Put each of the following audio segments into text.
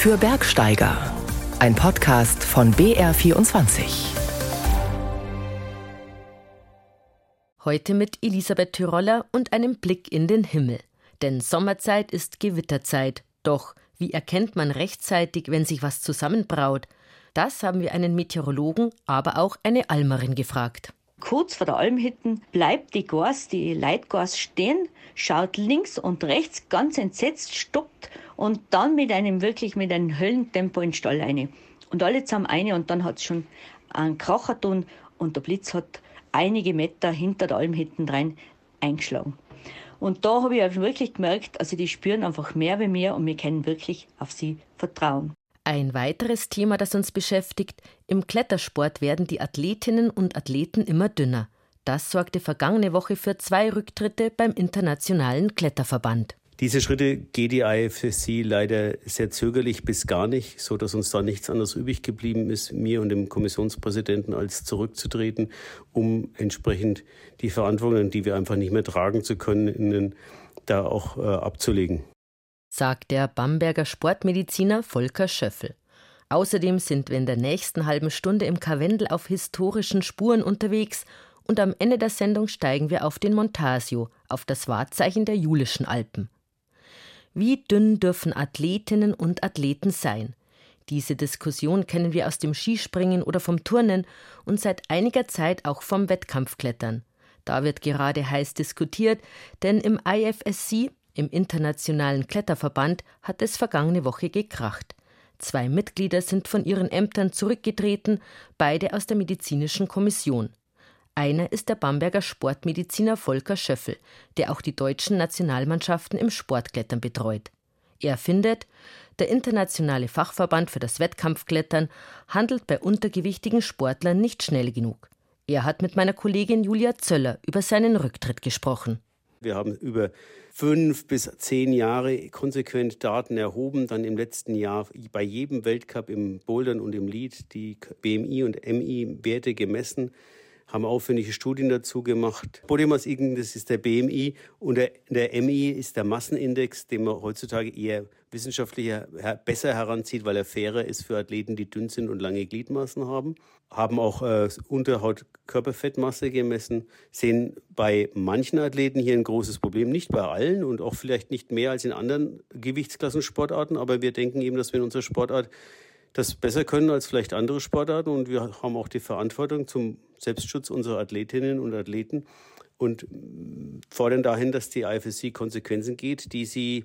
für Bergsteiger. Ein Podcast von BR24. Heute mit Elisabeth Tyroller und einem Blick in den Himmel. Denn Sommerzeit ist Gewitterzeit. Doch wie erkennt man rechtzeitig, wenn sich was zusammenbraut? Das haben wir einen Meteorologen, aber auch eine Almerin gefragt. Kurz vor der Almhütten bleibt die Gas, die Leitgas stehen, schaut links und rechts ganz entsetzt, stoppt und dann mit einem wirklich mit einem Höllentempo in den Stall rein. Und alle zusammen eine und dann hat es schon einen Kracher tun und der Blitz hat einige Meter hinter der Alm rein eingeschlagen. Und da habe ich wirklich gemerkt, also die spüren einfach mehr wie mir und wir können wirklich auf sie vertrauen. Ein weiteres Thema, das uns beschäftigt, im Klettersport werden die Athletinnen und Athleten immer dünner. Das sorgte vergangene Woche für zwei Rücktritte beim Internationalen Kletterverband. Diese Schritte geht die IFSC leider sehr zögerlich bis gar nicht, so dass uns da nichts anderes übrig geblieben ist, mir und dem Kommissionspräsidenten als zurückzutreten, um entsprechend die Verantwortung, die wir einfach nicht mehr tragen zu können, da auch äh, abzulegen. Sagt der Bamberger Sportmediziner Volker Schöffel. Außerdem sind wir in der nächsten halben Stunde im Karwendel auf historischen Spuren unterwegs und am Ende der Sendung steigen wir auf den Montasio, auf das Wahrzeichen der Julischen Alpen. Wie dünn dürfen Athletinnen und Athleten sein? Diese Diskussion kennen wir aus dem Skispringen oder vom Turnen und seit einiger Zeit auch vom Wettkampfklettern. Da wird gerade heiß diskutiert, denn im IFSC, im Internationalen Kletterverband, hat es vergangene Woche gekracht. Zwei Mitglieder sind von ihren Ämtern zurückgetreten, beide aus der medizinischen Kommission. Einer ist der Bamberger Sportmediziner Volker Schöffel, der auch die deutschen Nationalmannschaften im Sportklettern betreut. Er findet, der internationale Fachverband für das Wettkampfklettern handelt bei untergewichtigen Sportlern nicht schnell genug. Er hat mit meiner Kollegin Julia Zöller über seinen Rücktritt gesprochen. Wir haben über fünf bis zehn Jahre konsequent Daten erhoben, dann im letzten Jahr bei jedem Weltcup im Bouldern und im Lead die BMI und MI-Werte gemessen haben aufwendige Studien dazu gemacht. Bodemas das ist der BMI und der, der MI ist der Massenindex, den man heutzutage eher wissenschaftlicher besser heranzieht, weil er fairer ist für Athleten, die dünn sind und lange Gliedmaßen haben. Haben auch äh, Unterhaut-Körperfettmasse gemessen, sehen bei manchen Athleten hier ein großes Problem, nicht bei allen und auch vielleicht nicht mehr als in anderen Gewichtsklassensportarten, aber wir denken eben, dass wir in unserer Sportart das besser können als vielleicht andere Sportarten und wir haben auch die Verantwortung zum Selbstschutz unserer Athletinnen und Athleten und fordern dahin, dass die IFSC Konsequenzen geht, die sie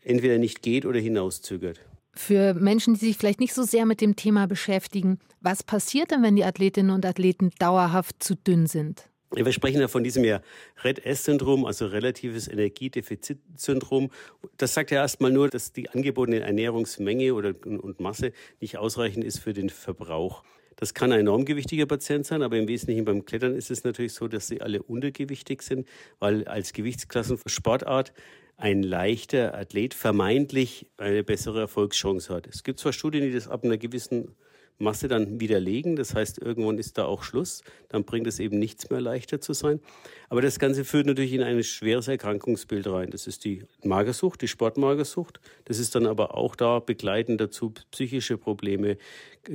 entweder nicht geht oder hinauszögert. Für Menschen, die sich vielleicht nicht so sehr mit dem Thema beschäftigen, was passiert denn, wenn die Athletinnen und Athleten dauerhaft zu dünn sind? Wir sprechen ja von diesem ja Red-S-Syndrom, also relatives Energiedefizitsyndrom. Das sagt ja erstmal nur, dass die angebotene Ernährungsmenge oder, und Masse nicht ausreichend ist für den Verbrauch. Das kann ein enorm gewichtiger Patient sein, aber im Wesentlichen beim Klettern ist es natürlich so, dass sie alle untergewichtig sind, weil als Gewichtsklassensportart ein leichter Athlet vermeintlich eine bessere Erfolgschance hat. Es gibt zwar Studien, die das ab einer gewissen Masse dann widerlegen. Das heißt, irgendwann ist da auch Schluss. Dann bringt es eben nichts mehr leichter zu sein. Aber das Ganze führt natürlich in ein schweres Erkrankungsbild rein. Das ist die Magersucht, die Sportmagersucht. Das ist dann aber auch da begleitend dazu psychische Probleme,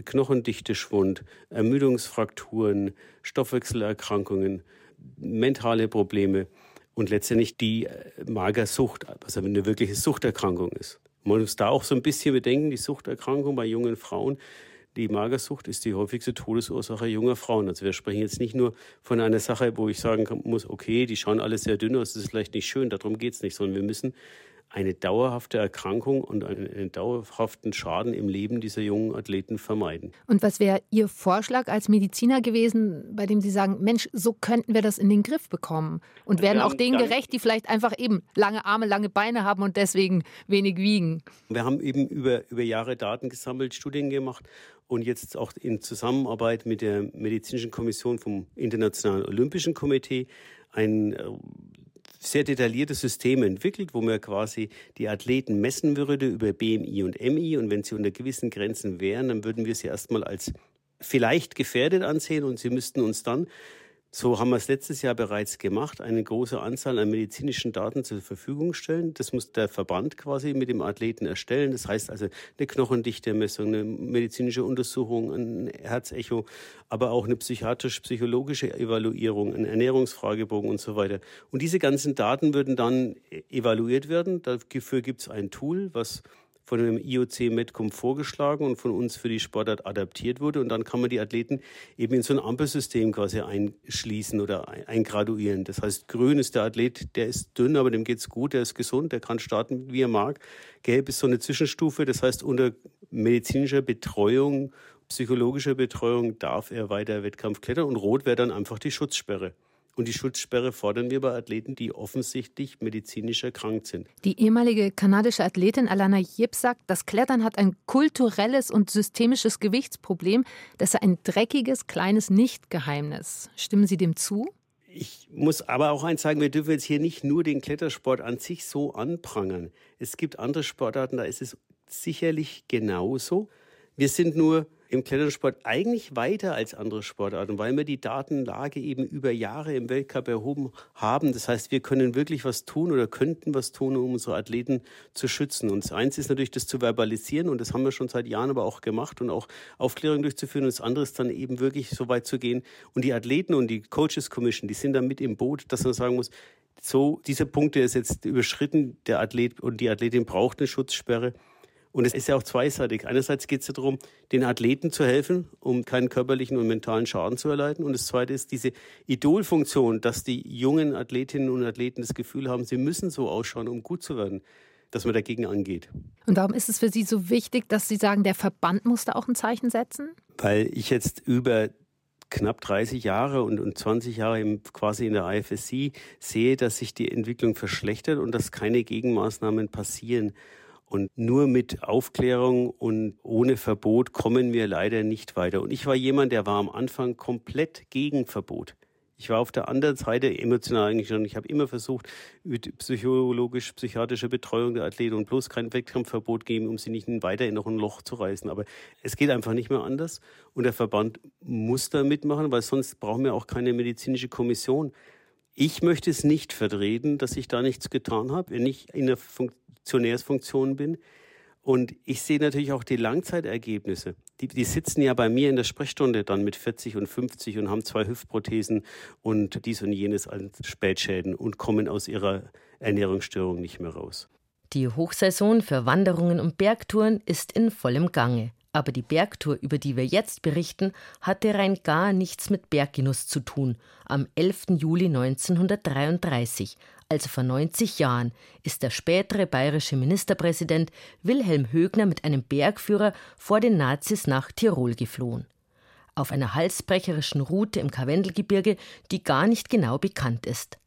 Knochendichteschwund, Ermüdungsfrakturen, Stoffwechselerkrankungen, mentale Probleme und letztendlich die Magersucht, was eine wirkliche Suchterkrankung ist. Man muss da auch so ein bisschen bedenken, die Suchterkrankung bei jungen Frauen die Magersucht ist die häufigste Todesursache junger Frauen. Also wir sprechen jetzt nicht nur von einer Sache, wo ich sagen muss, okay, die schauen alle sehr dünn aus, das ist vielleicht nicht schön, darum geht es nicht, sondern wir müssen eine dauerhafte Erkrankung und einen dauerhaften Schaden im Leben dieser jungen Athleten vermeiden. Und was wäre Ihr Vorschlag als Mediziner gewesen, bei dem Sie sagen, Mensch, so könnten wir das in den Griff bekommen und werden auch denen gerecht, die vielleicht einfach eben lange Arme, lange Beine haben und deswegen wenig wiegen? Wir haben eben über, über Jahre Daten gesammelt, Studien gemacht und jetzt auch in Zusammenarbeit mit der Medizinischen Kommission vom Internationalen Olympischen Komitee ein äh, sehr detailliertes System entwickelt, wo man quasi die Athleten messen würde über BMI und MI. Und wenn sie unter gewissen Grenzen wären, dann würden wir sie erstmal als vielleicht gefährdet ansehen und sie müssten uns dann So haben wir es letztes Jahr bereits gemacht, eine große Anzahl an medizinischen Daten zur Verfügung stellen. Das muss der Verband quasi mit dem Athleten erstellen. Das heißt also eine Knochendichtemessung, eine medizinische Untersuchung, ein Herzecho, aber auch eine psychiatrisch-psychologische Evaluierung, ein Ernährungsfragebogen und so weiter. Und diese ganzen Daten würden dann evaluiert werden. Dafür gibt es ein Tool, was von dem IOC Medcom vorgeschlagen und von uns für die Sportart adaptiert wurde. Und dann kann man die Athleten eben in so ein Ampelsystem quasi einschließen oder eingraduieren. Das heißt, grün ist der Athlet, der ist dünn, aber dem geht's gut, der ist gesund, der kann starten, wie er mag. Gelb ist so eine Zwischenstufe, das heißt, unter medizinischer Betreuung, psychologischer Betreuung darf er weiter Wettkampf klettern und rot wäre dann einfach die Schutzsperre. Und die Schutzsperre fordern wir bei Athleten, die offensichtlich medizinisch erkrankt sind. Die ehemalige kanadische Athletin Alana Yip sagt, das Klettern hat ein kulturelles und systemisches Gewichtsproblem. Das sei ein dreckiges, kleines Nichtgeheimnis. Stimmen Sie dem zu? Ich muss aber auch eins sagen, wir dürfen jetzt hier nicht nur den Klettersport an sich so anprangern. Es gibt andere Sportarten, da ist es sicherlich genauso. Wir sind nur im Klettersport eigentlich weiter als andere Sportarten, weil wir die Datenlage eben über Jahre im Weltcup erhoben haben. Das heißt, wir können wirklich was tun oder könnten was tun, um unsere Athleten zu schützen. Und das eins ist natürlich, das zu verbalisieren und das haben wir schon seit Jahren aber auch gemacht und auch Aufklärung durchzuführen. Und das andere ist dann eben wirklich so weit zu gehen. Und die Athleten und die Coaches Commission, die sind da mit im Boot, dass man sagen muss, so, diese Punkte ist jetzt überschritten. Der Athlet und die Athletin braucht eine Schutzsperre. Und es ist ja auch zweiseitig. Einerseits geht es ja darum, den Athleten zu helfen, um keinen körperlichen und mentalen Schaden zu erleiden. Und das Zweite ist diese Idolfunktion, dass die jungen Athletinnen und Athleten das Gefühl haben, sie müssen so ausschauen, um gut zu werden dass man dagegen angeht. Und warum ist es für Sie so wichtig, dass Sie sagen, der Verband muss da auch ein Zeichen setzen? Weil ich jetzt über knapp 30 Jahre und, und 20 Jahre im, quasi in der IFSC sehe, dass sich die Entwicklung verschlechtert und dass keine Gegenmaßnahmen passieren. Und nur mit Aufklärung und ohne Verbot kommen wir leider nicht weiter. Und ich war jemand, der war am Anfang komplett gegen Verbot. Ich war auf der anderen Seite emotional eigentlich schon. Ich habe immer versucht, mit psychologisch-psychiatrischer Betreuung der Athleten und bloß kein Wettkampfverbot geben, um sie nicht weiter in noch ein Loch zu reißen. Aber es geht einfach nicht mehr anders. Und der Verband muss da mitmachen, weil sonst brauchen wir auch keine medizinische Kommission. Ich möchte es nicht vertreten, dass ich da nichts getan habe, wenn ich in der Funktionärsfunktion bin. Und ich sehe natürlich auch die Langzeitergebnisse. Die, die sitzen ja bei mir in der Sprechstunde dann mit 40 und 50 und haben zwei Hüftprothesen und dies und jenes an Spätschäden und kommen aus ihrer Ernährungsstörung nicht mehr raus. Die Hochsaison für Wanderungen und Bergtouren ist in vollem Gange. Aber die Bergtour, über die wir jetzt berichten, hatte rein gar nichts mit Berggenuss zu tun. Am 11. Juli 1933, also vor 90 Jahren, ist der spätere bayerische Ministerpräsident Wilhelm Högner mit einem Bergführer vor den Nazis nach Tirol geflohen. Auf einer halsbrecherischen Route im Karwendelgebirge, die gar nicht genau bekannt ist.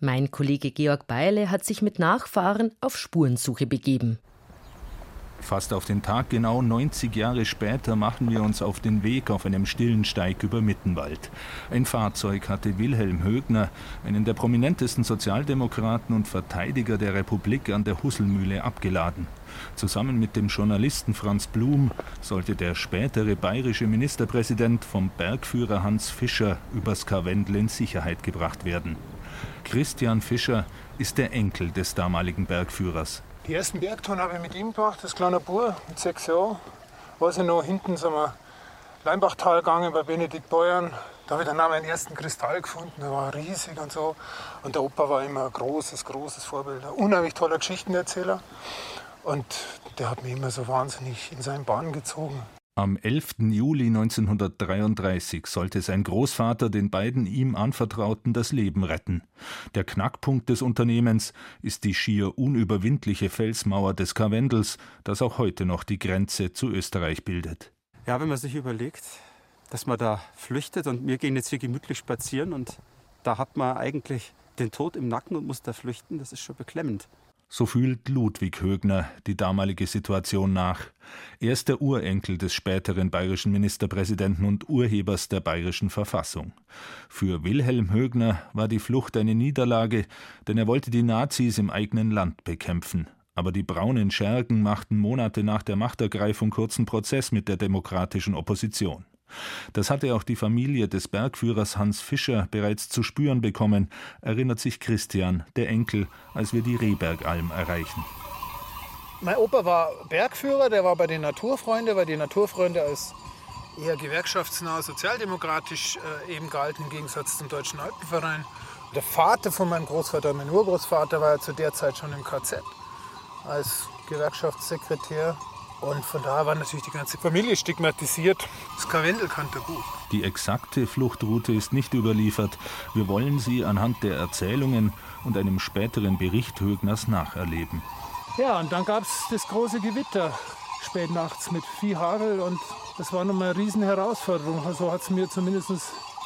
Mein Kollege Georg Beile hat sich mit Nachfahren auf Spurensuche begeben. Fast auf den Tag genau 90 Jahre später machen wir uns auf den Weg auf einem stillen Steig über Mittenwald. Ein Fahrzeug hatte Wilhelm Högner, einen der prominentesten Sozialdemokraten und Verteidiger der Republik, an der Husselmühle abgeladen. Zusammen mit dem Journalisten Franz Blum sollte der spätere bayerische Ministerpräsident vom Bergführer Hans Fischer übers Karwendel in Sicherheit gebracht werden. Christian Fischer ist der Enkel des damaligen Bergführers. Die ersten Bergtouren habe ich mit ihm gemacht, das kleine Bur mit sechs Jahren. War ich noch hinten sind wir Leimbachtal gegangen bei Benedikt Beuern. Da habe ich dann auch meinen ersten Kristall gefunden, der war riesig und so. Und der Opa war immer ein großes, großes Vorbild. Ein unheimlich toller Geschichtenerzähler. Und der hat mich immer so wahnsinnig in seinen Bahn gezogen. Am 11. Juli 1933 sollte sein Großvater den beiden ihm Anvertrauten das Leben retten. Der Knackpunkt des Unternehmens ist die schier unüberwindliche Felsmauer des Karwendels, das auch heute noch die Grenze zu Österreich bildet. Ja, wenn man sich überlegt, dass man da flüchtet und wir gehen jetzt hier gemütlich spazieren und da hat man eigentlich den Tod im Nacken und muss da flüchten, das ist schon beklemmend. So fühlt Ludwig Högner die damalige Situation nach. Er ist der Urenkel des späteren bayerischen Ministerpräsidenten und Urhebers der bayerischen Verfassung. Für Wilhelm Högner war die Flucht eine Niederlage, denn er wollte die Nazis im eigenen Land bekämpfen. Aber die braunen Schergen machten Monate nach der Machtergreifung kurzen Prozess mit der demokratischen Opposition. Das hatte auch die Familie des Bergführers Hans Fischer bereits zu spüren bekommen, erinnert sich Christian, der Enkel, als wir die Rehbergalm erreichen. Mein Opa war Bergführer, der war bei den Naturfreunden, weil die Naturfreunde als eher gewerkschaftsnah, sozialdemokratisch äh, eben galten, im Gegensatz zum Deutschen Alpenverein. Der Vater von meinem Großvater, mein Urgroßvater, war ja zu der Zeit schon im KZ als Gewerkschaftssekretär. Und von daher war natürlich die ganze Familie stigmatisiert. Das Karwendel kannte gut. Die exakte Fluchtroute ist nicht überliefert. Wir wollen sie anhand der Erzählungen und einem späteren Bericht Högners nacherleben. Ja, und dann gab es das große Gewitter spät nachts mit Viehhagel und das war nochmal eine riesen Herausforderung. So also hat es mir zumindest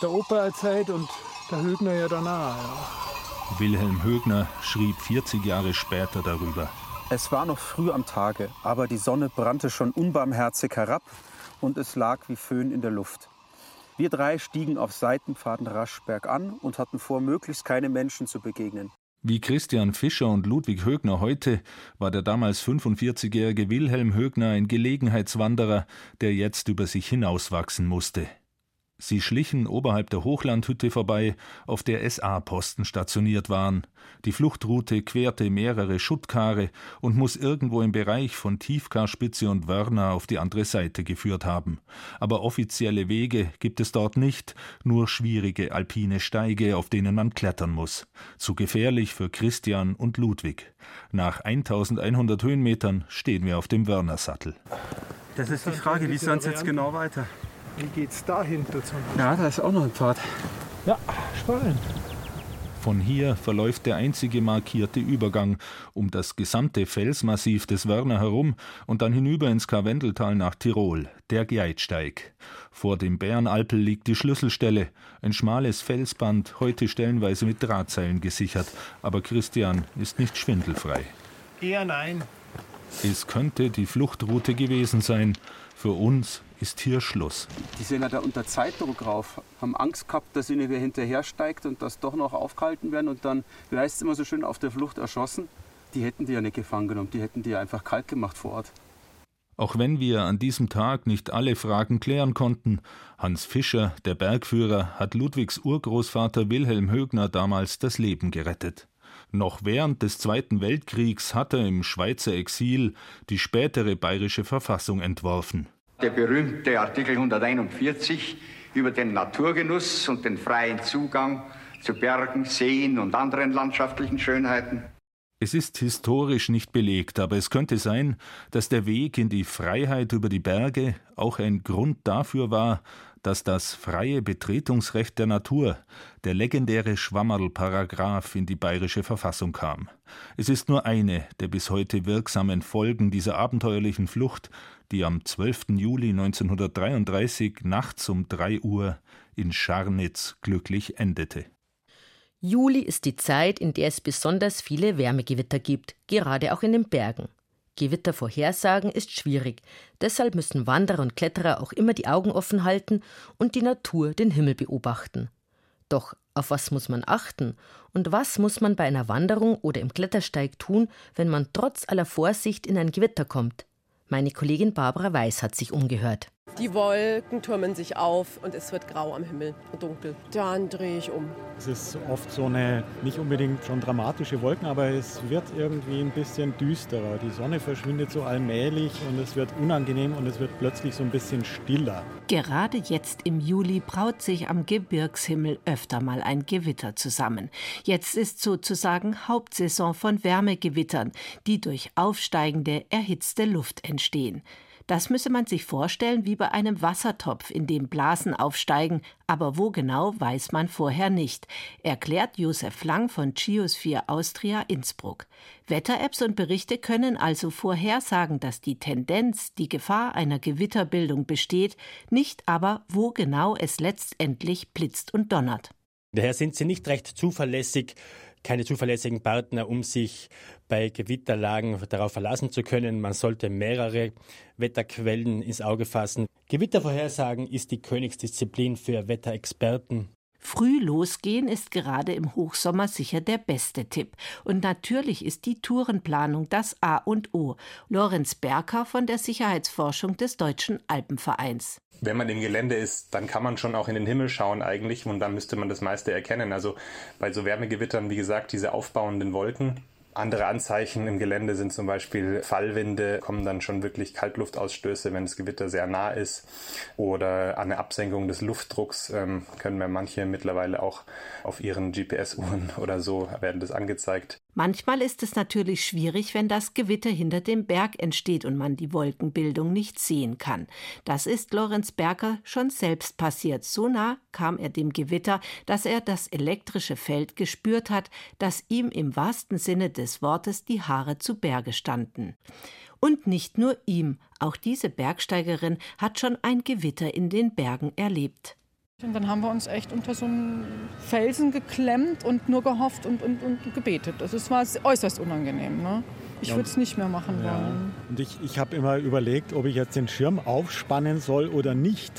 der Opa erzählt und der Högner ja danach. Ja. Wilhelm Högner schrieb 40 Jahre später darüber. Es war noch früh am Tage, aber die Sonne brannte schon unbarmherzig herab und es lag wie Föhn in der Luft. Wir drei stiegen auf Seitenpfaden rasch bergan und hatten vor, möglichst keine Menschen zu begegnen. Wie Christian Fischer und Ludwig Högner heute war der damals 45-jährige Wilhelm Högner ein Gelegenheitswanderer, der jetzt über sich hinauswachsen musste. Sie schlichen oberhalb der Hochlandhütte vorbei, auf der SA-Posten stationiert waren. Die Fluchtroute querte mehrere Schuttkare und muss irgendwo im Bereich von Tiefkarspitze und Wörner auf die andere Seite geführt haben. Aber offizielle Wege gibt es dort nicht, nur schwierige alpine Steige, auf denen man klettern muss. Zu gefährlich für Christian und Ludwig. Nach 1100 Höhenmetern stehen wir auf dem Wörnersattel. Das ist die Frage, wie soll es jetzt genau weiter? Wie geht's dahinter zum Beispiel? Ja, da ist auch noch ein Pfad. Ja, spannend. Von hier verläuft der einzige markierte Übergang um das gesamte Felsmassiv des Wörner herum und dann hinüber ins Karwendeltal nach Tirol, der Gjeitsteig. Vor dem Bärenalpel liegt die Schlüsselstelle, ein schmales Felsband, heute stellenweise mit Drahtseilen gesichert, aber Christian ist nicht schwindelfrei. Eher nein. Es könnte die Fluchtroute gewesen sein, für uns ist hier Schluss. Die sind ja da unter Zeitdruck rauf, haben Angst gehabt, dass ihnen wer hinterher steigt und das doch noch aufgehalten werden und dann, wie heißt es immer so schön, auf der Flucht erschossen. Die hätten die ja nicht gefangen genommen, die hätten die ja einfach kalt gemacht vor Ort. Auch wenn wir an diesem Tag nicht alle Fragen klären konnten, Hans Fischer, der Bergführer, hat Ludwigs Urgroßvater Wilhelm Högner damals das Leben gerettet. Noch während des Zweiten Weltkriegs hat er im Schweizer Exil die spätere bayerische Verfassung entworfen. Der berühmte Artikel 141 über den Naturgenuss und den freien Zugang zu Bergen, Seen und anderen landschaftlichen Schönheiten. Es ist historisch nicht belegt, aber es könnte sein, dass der Weg in die Freiheit über die Berge auch ein Grund dafür war, dass das freie Betretungsrecht der Natur, der legendäre Schwammerl-Paragraph, in die bayerische Verfassung kam. Es ist nur eine der bis heute wirksamen Folgen dieser abenteuerlichen Flucht, die am 12. Juli 1933 nachts um 3 Uhr in Scharnitz glücklich endete. Juli ist die Zeit, in der es besonders viele Wärmegewitter gibt, gerade auch in den Bergen. Gewittervorhersagen ist schwierig. Deshalb müssen Wanderer und Kletterer auch immer die Augen offen halten und die Natur den Himmel beobachten. Doch auf was muss man achten und was muss man bei einer Wanderung oder im Klettersteig tun, wenn man trotz aller Vorsicht in ein Gewitter kommt? Meine Kollegin Barbara Weiß hat sich umgehört. Die Wolken türmen sich auf und es wird grau am Himmel und dunkel. Dann drehe ich um. Es ist oft so eine nicht unbedingt schon dramatische Wolken, aber es wird irgendwie ein bisschen düsterer. Die Sonne verschwindet so allmählich und es wird unangenehm und es wird plötzlich so ein bisschen stiller. Gerade jetzt im Juli braut sich am Gebirgshimmel öfter mal ein Gewitter zusammen. Jetzt ist sozusagen Hauptsaison von Wärmegewittern, die durch aufsteigende, erhitzte Luft entstehen. Das müsse man sich vorstellen wie bei einem Wassertopf, in dem Blasen aufsteigen, aber wo genau, weiß man vorher nicht, erklärt Josef Lang von Geosphere Austria Innsbruck. Wetter-Apps und Berichte können also vorhersagen, dass die Tendenz, die Gefahr einer Gewitterbildung besteht, nicht aber, wo genau es letztendlich blitzt und donnert. Daher sind sie nicht recht zuverlässig keine zuverlässigen Partner, um sich bei Gewitterlagen darauf verlassen zu können. Man sollte mehrere Wetterquellen ins Auge fassen. Gewittervorhersagen ist die Königsdisziplin für Wetterexperten. Früh losgehen ist gerade im Hochsommer sicher der beste Tipp. Und natürlich ist die Tourenplanung das A und O. Lorenz Berker von der Sicherheitsforschung des Deutschen Alpenvereins. Wenn man im Gelände ist, dann kann man schon auch in den Himmel schauen eigentlich und dann müsste man das meiste erkennen. Also bei so Wärmegewittern, wie gesagt, diese aufbauenden Wolken, andere Anzeichen im Gelände sind zum Beispiel Fallwinde, kommen dann schon wirklich Kaltluftausstöße, wenn das Gewitter sehr nah ist. Oder eine Absenkung des Luftdrucks ähm, können wir manche mittlerweile auch auf ihren GPS-Uhren oder so werden das angezeigt. Manchmal ist es natürlich schwierig, wenn das Gewitter hinter dem Berg entsteht und man die Wolkenbildung nicht sehen kann. Das ist Lorenz Berger schon selbst passiert. So nah kam er dem Gewitter, dass er das elektrische Feld gespürt hat, dass ihm im wahrsten Sinne des Wortes die Haare zu Berge standen. Und nicht nur ihm, auch diese Bergsteigerin hat schon ein Gewitter in den Bergen erlebt. Und dann haben wir uns echt unter so einen Felsen geklemmt und nur gehofft und, und, und gebetet. Also es war äußerst unangenehm. Ne? Ich würde es nicht mehr machen ja. wollen. Und ich, ich habe immer überlegt, ob ich jetzt den Schirm aufspannen soll oder nicht.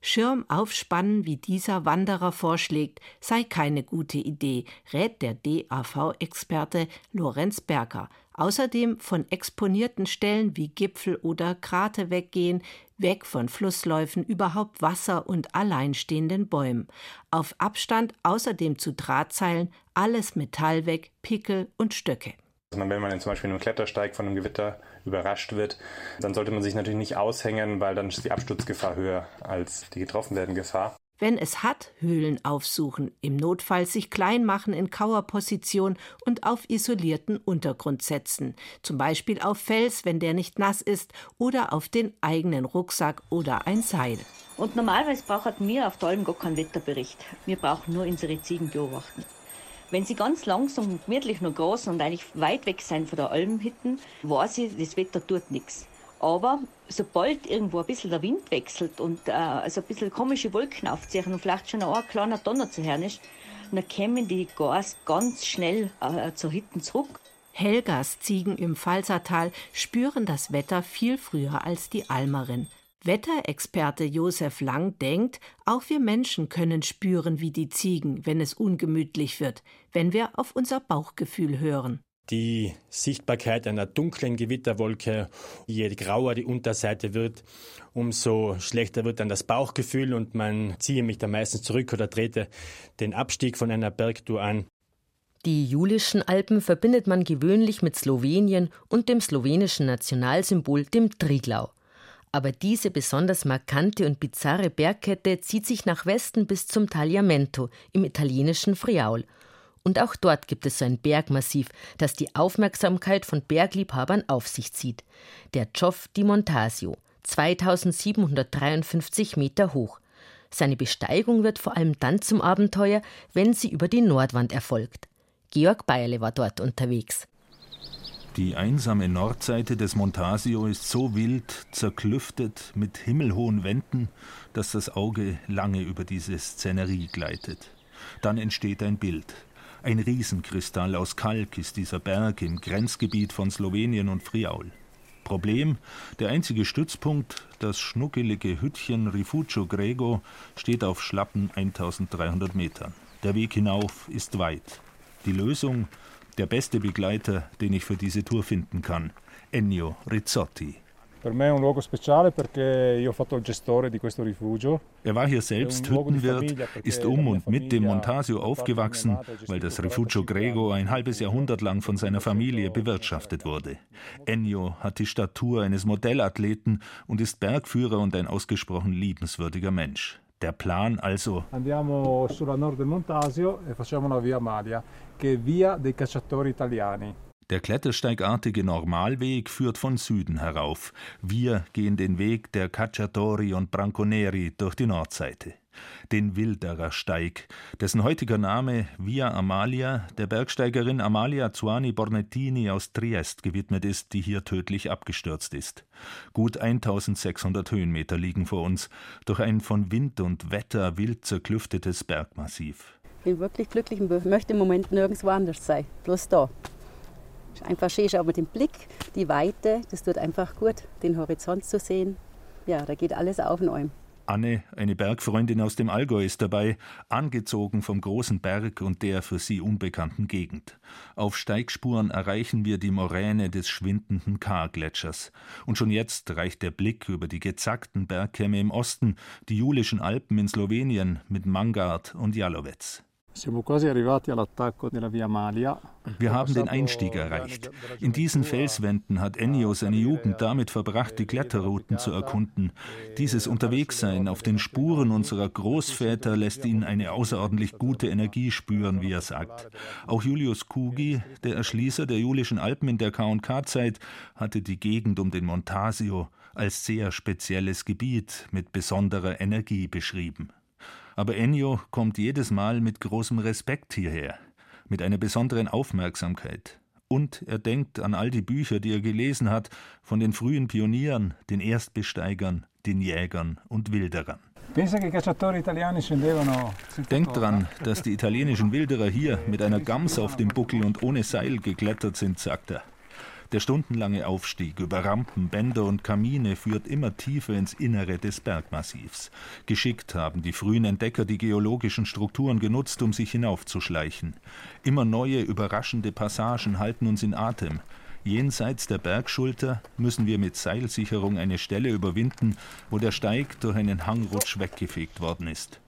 Schirm aufspannen, wie dieser Wanderer vorschlägt, sei keine gute Idee, rät der DAV-Experte Lorenz Berger. Außerdem von exponierten Stellen wie Gipfel oder Krate weggehen, weg von Flussläufen, überhaupt Wasser und alleinstehenden Bäumen. Auf Abstand außerdem zu Drahtseilen, alles Metall weg, Pickel und Stöcke. Also wenn man zum Beispiel in einem Klettersteig von einem Gewitter überrascht wird, dann sollte man sich natürlich nicht aushängen, weil dann ist die Absturzgefahr höher als die getroffen werden Gefahr. Wenn es hat, Höhlen aufsuchen, im Notfall sich klein machen in Kauerposition und auf isolierten Untergrund setzen, zum Beispiel auf Fels, wenn der nicht nass ist, oder auf den eigenen Rucksack oder ein Seil. Und normalerweise braucht mir auf der Alm gar keinen Wetterbericht. Wir brauchen nur unsere Ziegen beobachten. Wenn sie ganz langsam und gemütlich noch groß und eigentlich weit weg sind von der Almhütten, weiß ich, das Wetter tut nichts. Aber sobald irgendwo ein bisschen der Wind wechselt und äh, also ein bisschen komische Wolken aufziehen und vielleicht schon ein kleiner Donner zu hören ist, dann kämen die Gas ganz schnell äh, zur Hütten zurück. Helgas Ziegen im Pfalzertal spüren das Wetter viel früher als die Almerin. Wetterexperte Josef Lang denkt, auch wir Menschen können spüren wie die Ziegen, wenn es ungemütlich wird, wenn wir auf unser Bauchgefühl hören die Sichtbarkeit einer dunklen Gewitterwolke. Je grauer die Unterseite wird, umso schlechter wird dann das Bauchgefühl und man ziehe mich dann meistens zurück oder trete den Abstieg von einer Bergtour an. Die Julischen Alpen verbindet man gewöhnlich mit Slowenien und dem slowenischen Nationalsymbol, dem Triglau. Aber diese besonders markante und bizarre Bergkette zieht sich nach Westen bis zum Tagliamento im italienischen Friaul – und auch dort gibt es so ein Bergmassiv, das die Aufmerksamkeit von Bergliebhabern auf sich zieht. Der Gioff di Montasio, 2753 Meter hoch. Seine Besteigung wird vor allem dann zum Abenteuer, wenn sie über die Nordwand erfolgt. Georg Beierle war dort unterwegs. Die einsame Nordseite des Montasio ist so wild, zerklüftet, mit himmelhohen Wänden, dass das Auge lange über diese Szenerie gleitet. Dann entsteht ein Bild, ein Riesenkristall aus Kalk ist dieser Berg im Grenzgebiet von Slowenien und Friaul. Problem: Der einzige Stützpunkt, das schnuckelige Hüttchen Rifugio Grego, steht auf schlappen 1300 Metern. Der Weg hinauf ist weit. Die Lösung: Der beste Begleiter, den ich für diese Tour finden kann: Ennio Rizzotti. Per me è un luogo speciale perché io ho fatto il gestore di questo rifugio. Er war hier selbst Hüttenwirt, ist um und mit dem Montasio aufgewachsen, weil das Rifugio Grego ein halbes Jahrhundert lang von seiner Familie bewirtschaftet wurde. Ennio hat die Statur eines Modellathleten und ist Bergführer und ein ausgesprochen liebenswürdiger Mensch. Der Plan also. Andiamo sulla nord del Montasio e facciamo una via Malia, che è via dei cacciatori italiani. Der klettersteigartige Normalweg führt von Süden herauf. Wir gehen den Weg der Cacciatori und Branconeri durch die Nordseite. Den Wilderer Steig, dessen heutiger Name Via Amalia der Bergsteigerin Amalia Zuani Bornettini aus Triest gewidmet ist, die hier tödlich abgestürzt ist. Gut 1600 Höhenmeter liegen vor uns, durch ein von Wind und Wetter wild zerklüftetes Bergmassiv. Ich bin wirklich glücklich und möchte im Moment nirgendwo anders sein, bloß da. Einfach schön auch mit dem Blick, die Weite, das tut einfach gut, den Horizont zu sehen. Ja, da geht alles auf in einem. Anne, eine Bergfreundin aus dem Allgäu, ist dabei, angezogen vom großen Berg und der für sie unbekannten Gegend. Auf Steigspuren erreichen wir die Moräne des schwindenden Kargletschers. Und schon jetzt reicht der Blick über die gezackten Bergkämme im Osten, die Julischen Alpen in Slowenien mit Mangard und Jalowetz. Wir haben den Einstieg erreicht. In diesen Felswänden hat Ennio seine Jugend damit verbracht, die Kletterrouten zu erkunden. Dieses Unterwegssein auf den Spuren unserer Großväter lässt ihn eine außerordentlich gute Energie spüren, wie er sagt. Auch Julius Kugi, der Erschließer der Julischen Alpen in der K&K-Zeit, hatte die Gegend um den Montasio als sehr spezielles Gebiet mit besonderer Energie beschrieben. Aber Ennio kommt jedes Mal mit großem Respekt hierher, mit einer besonderen Aufmerksamkeit. Und er denkt an all die Bücher, die er gelesen hat, von den frühen Pionieren, den Erstbesteigern, den Jägern und Wilderern. Denkt dran, dass die italienischen Wilderer hier mit einer Gams auf dem Buckel und ohne Seil geklettert sind, sagt er. Der stundenlange Aufstieg über Rampen, Bänder und Kamine führt immer tiefer ins Innere des Bergmassivs. Geschickt haben die frühen Entdecker die geologischen Strukturen genutzt, um sich hinaufzuschleichen. Immer neue, überraschende Passagen halten uns in Atem. Jenseits der Bergschulter müssen wir mit Seilsicherung eine Stelle überwinden, wo der Steig durch einen Hangrutsch weggefegt worden ist.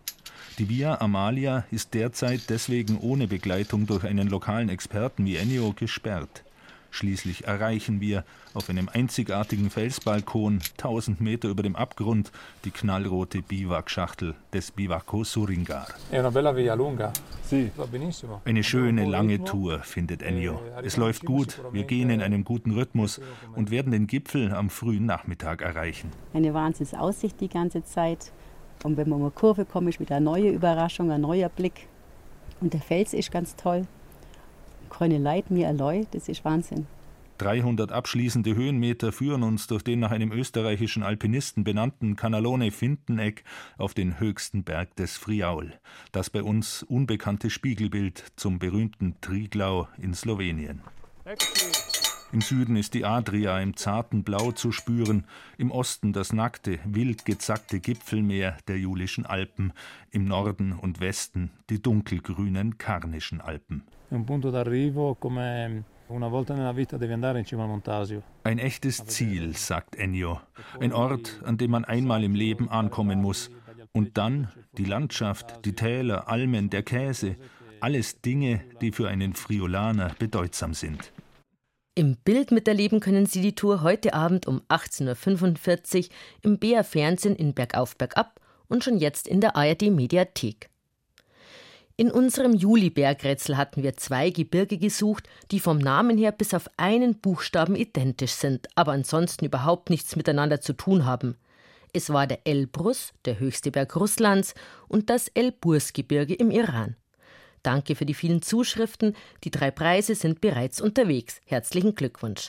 Die Via Amalia ist derzeit deswegen ohne Begleitung durch einen lokalen Experten wie Ennio gesperrt. Schließlich erreichen wir auf einem einzigartigen Felsbalkon, tausend Meter über dem Abgrund, die knallrote Biwakschachtel des Bivacco Suringar. Eine schöne lange Tour, findet Ennio. Es läuft gut, wir gehen in einem guten Rhythmus und werden den Gipfel am frühen Nachmittag erreichen. Eine Wahnsinnsaussicht die ganze Zeit. Und wenn man um eine Kurve kommt, ist wieder eine neue Überraschung, ein neuer Blick. Und der Fels ist ganz toll grüne Leid mir erleu, das ist Wahnsinn. 300 abschließende Höhenmeter führen uns durch den nach einem österreichischen Alpinisten benannten Canalone Finteneck auf den höchsten Berg des Friaul, das bei uns unbekannte Spiegelbild zum berühmten Triglau in Slowenien. Im Süden ist die Adria im zarten Blau zu spüren, im Osten das nackte, wild gezackte Gipfelmeer der Julischen Alpen, im Norden und Westen die dunkelgrünen Karnischen Alpen. Ein echtes Ziel, sagt Ennio. Ein Ort, an dem man einmal im Leben ankommen muss. Und dann die Landschaft, die Täler, Almen, der Käse. Alles Dinge, die für einen Friolaner bedeutsam sind. Im Bild miterleben können Sie die Tour heute Abend um 18.45 Uhr im BR Fernsehen in Bergauf Bergab und schon jetzt in der ARD Mediathek. In unserem Juli-Bergrätsel hatten wir zwei Gebirge gesucht, die vom Namen her bis auf einen Buchstaben identisch sind, aber ansonsten überhaupt nichts miteinander zu tun haben. Es war der Elbrus, der höchste Berg Russlands, und das Elburz-Gebirge im Iran. Danke für die vielen Zuschriften. Die drei Preise sind bereits unterwegs. Herzlichen Glückwunsch.